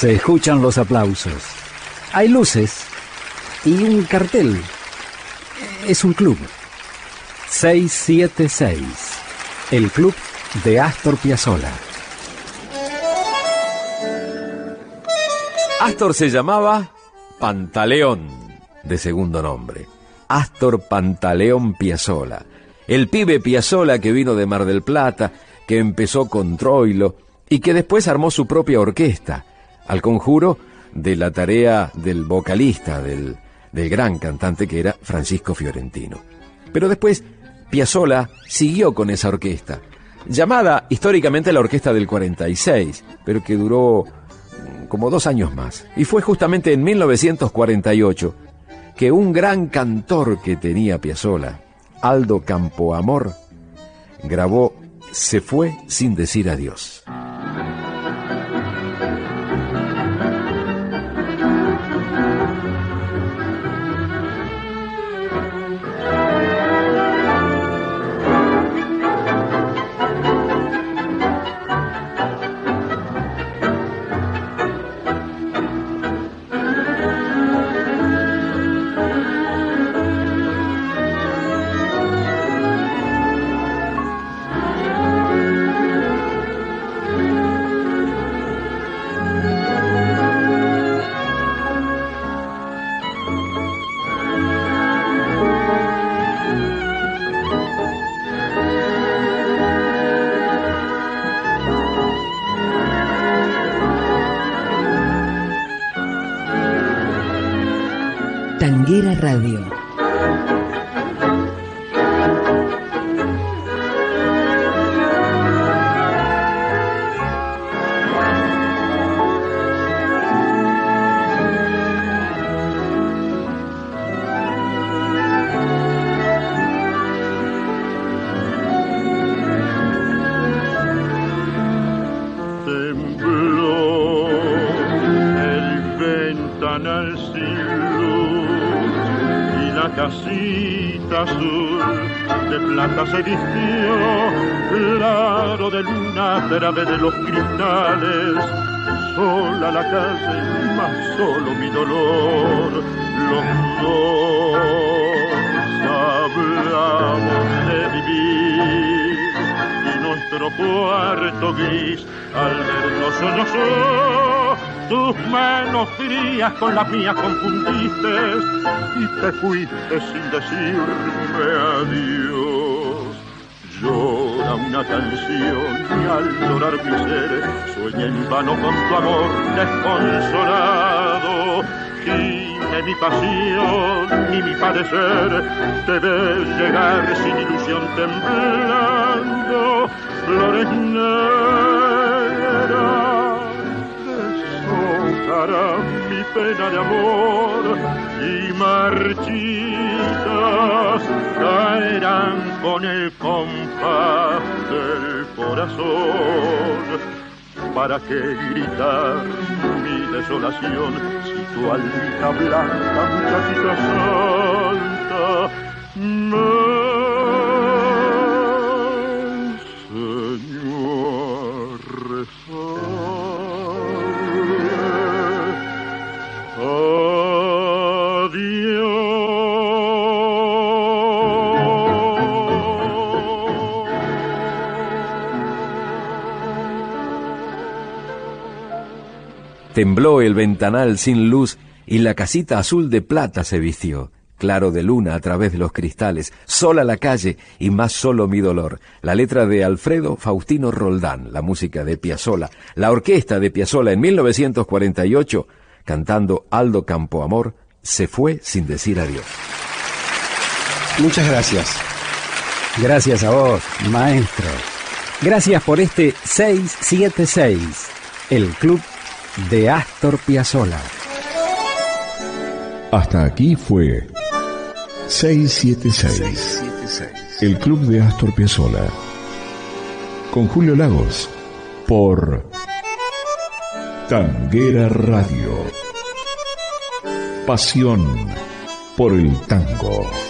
Se escuchan los aplausos. Hay luces y un cartel. Es un club. 676. El club de Astor Piazzolla. Astor se llamaba Pantaleón, de segundo nombre. Astor Pantaleón Piazzolla. El pibe Piazzolla que vino de Mar del Plata, que empezó con Troilo y que después armó su propia orquesta, al conjuro de la tarea del vocalista, del, del gran cantante que era Francisco Fiorentino. Pero después Piazzolla siguió con esa orquesta, llamada históricamente la Orquesta del 46, pero que duró mm, como dos años más. Y fue justamente en 1948 que un gran cantor que tenía Piazzolla, Aldo Campoamor, grabó Se fue sin decir adiós. Tanguera Radio. La casita azul de plata se vistió claro de luna través de los cristales. Sola la calle más solo mi dolor. Los dos hablamos de vivir y nuestro cuarto gris al vernos sollozó tus manos frías con las mías confundiste y te fuiste sin decirme adiós. Llora una canción y al llorar mi ser sueña en vano con tu amor desconsolado. Ni mi pasión ni mi padecer te ves llegar sin ilusión temblando. Flores deshojarán mi pena de amor y marchitas caerán con el compás del corazón. ¿Para qué gritar mi desolación si tu almita blanca, muchachita santa, me enseñó a Tembló el ventanal sin luz y la casita azul de plata se vistió. Claro de luna a través de los cristales, sola la calle y más solo mi dolor. La letra de Alfredo Faustino Roldán, la música de Piazzolla, la orquesta de Piazzolla en 1948, cantando Aldo Campoamor, se fue sin decir adiós. Muchas gracias. Gracias a vos, maestro. Gracias por este 676, el club de Astor Piazzolla. Hasta aquí fue 676, el club de Astor Piazzolla. Con Julio Lagos, por Tanguera Radio. Pasión por el tango.